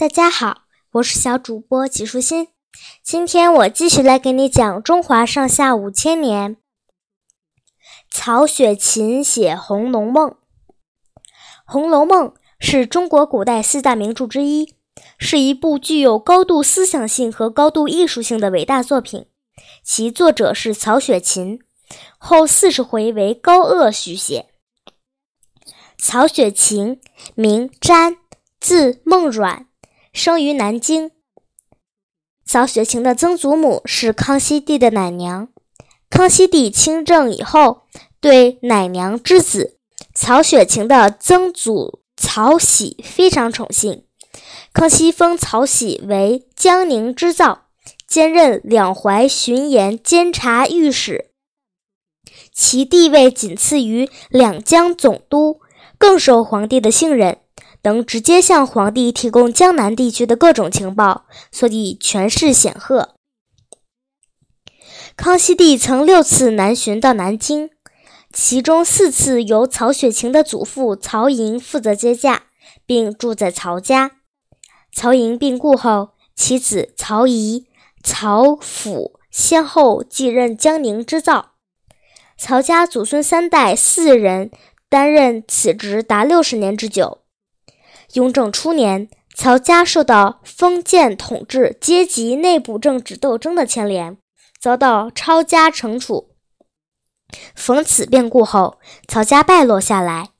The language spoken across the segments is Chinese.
大家好，我是小主播齐舒心。今天我继续来给你讲中华上下五千年。曹雪芹写《红楼梦》。《红楼梦》是中国古代四大名著之一，是一部具有高度思想性和高度艺术性的伟大作品。其作者是曹雪芹，后四十回为高鹗续写。曹雪芹名瞻，字梦阮。生于南京。曹雪芹的曾祖母是康熙帝的奶娘。康熙帝亲政以后，对奶娘之子曹雪芹的曾祖曹玺非常宠幸。康熙封曹玺为江宁织造，兼任两淮巡盐监察御史，其地位仅次于两江总督，更受皇帝的信任。能直接向皇帝提供江南地区的各种情报，所以权势显赫。康熙帝曾六次南巡到南京，其中四次由曹雪芹的祖父曹寅负责接驾，并住在曹家。曹寅病故后，其子曹仪、曹府先后继任江宁织造。曹家祖孙三代四人担任此职达六十年之久。雍正初年，曹家受到封建统治阶级内部政治斗争的牵连，遭到抄家惩处。逢此变故后，曹家败落下来。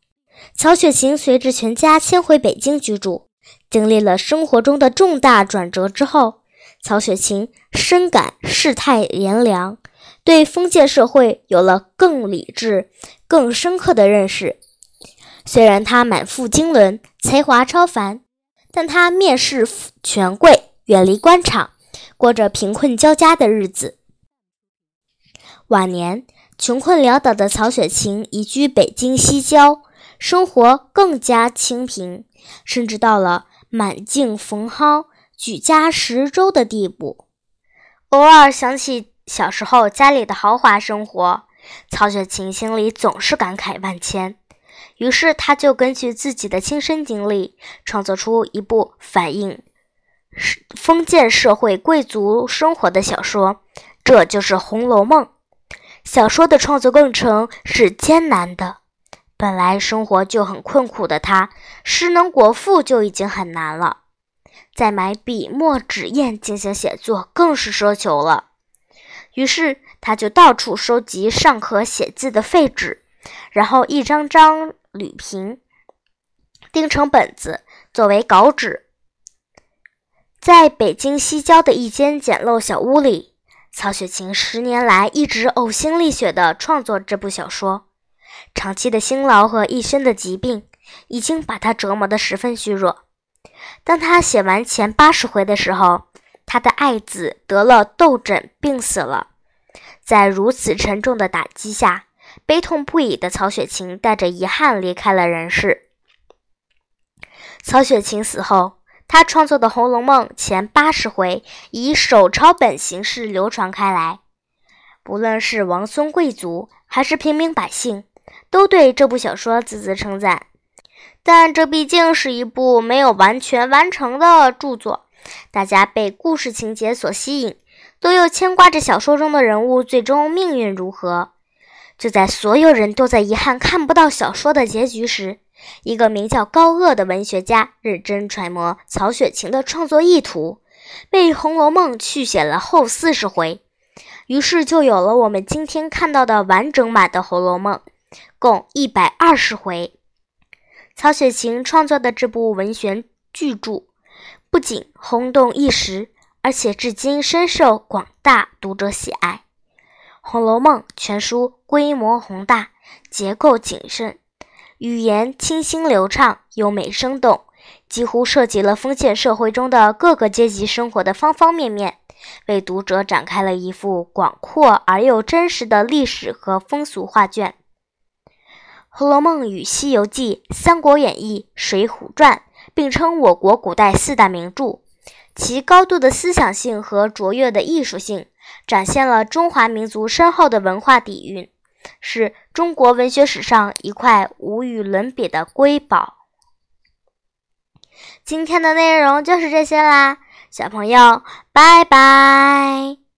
曹雪芹随着全家迁回北京居住，经历了生活中的重大转折之后，曹雪芹深感世态炎凉，对封建社会有了更理智、更深刻的认识。虽然他满腹经纶，才华超凡，但他蔑视权贵，远离官场，过着贫困交加的日子。晚年，穷困潦倒的曹雪芹移居北京西郊，生活更加清贫，甚至到了满境蓬蒿、举家食粥的地步。偶尔想起小时候家里的豪华生活，曹雪芹心里总是感慨万千。于是，他就根据自己的亲身经历，创作出一部反映封建社会贵族生活的小说，这就是《红楼梦》。小说的创作过程是艰难的，本来生活就很困苦的他，诗能果腹就已经很难了，再买笔墨纸砚进行写作，更是奢求了。于是，他就到处收集尚可写字的废纸，然后一张张。铝瓶钉成本子作为稿纸，在北京西郊的一间简陋小屋里，曹雪芹十年来一直呕心沥血地创作这部小说。长期的辛劳和一身的疾病已经把他折磨得十分虚弱。当他写完前八十回的时候，他的爱子得了痘疹病死了。在如此沉重的打击下，悲痛不已的曹雪芹带着遗憾离开了人世。曹雪芹死后，他创作的《红楼梦》前八十回以手抄本形式流传开来，不论是王孙贵族还是平民百姓，都对这部小说字字称赞。但这毕竟是一部没有完全完成的著作，大家被故事情节所吸引，都又牵挂着小说中的人物最终命运如何。就在所有人都在遗憾看不到小说的结局时，一个名叫高鹗的文学家认真揣摩曹雪芹的创作意图，为《红楼梦》续写了后四十回，于是就有了我们今天看到的完整版的《红楼梦》，共一百二十回。曹雪芹创作的这部文学巨著，不仅轰动一时，而且至今深受广大读者喜爱。《红楼梦》全书规模宏大，结构谨慎，语言清新流畅、优美生动，几乎涉及了封建社会中的各个阶级生活的方方面面，为读者展开了一幅广阔而又真实的历史和风俗画卷。《红楼梦》与《西游记》《三国演义》《水浒传》并称我国古代四大名著，其高度的思想性和卓越的艺术性。展现了中华民族深厚的文化底蕴，是中国文学史上一块无与伦比的瑰宝。今天的内容就是这些啦，小朋友，拜拜。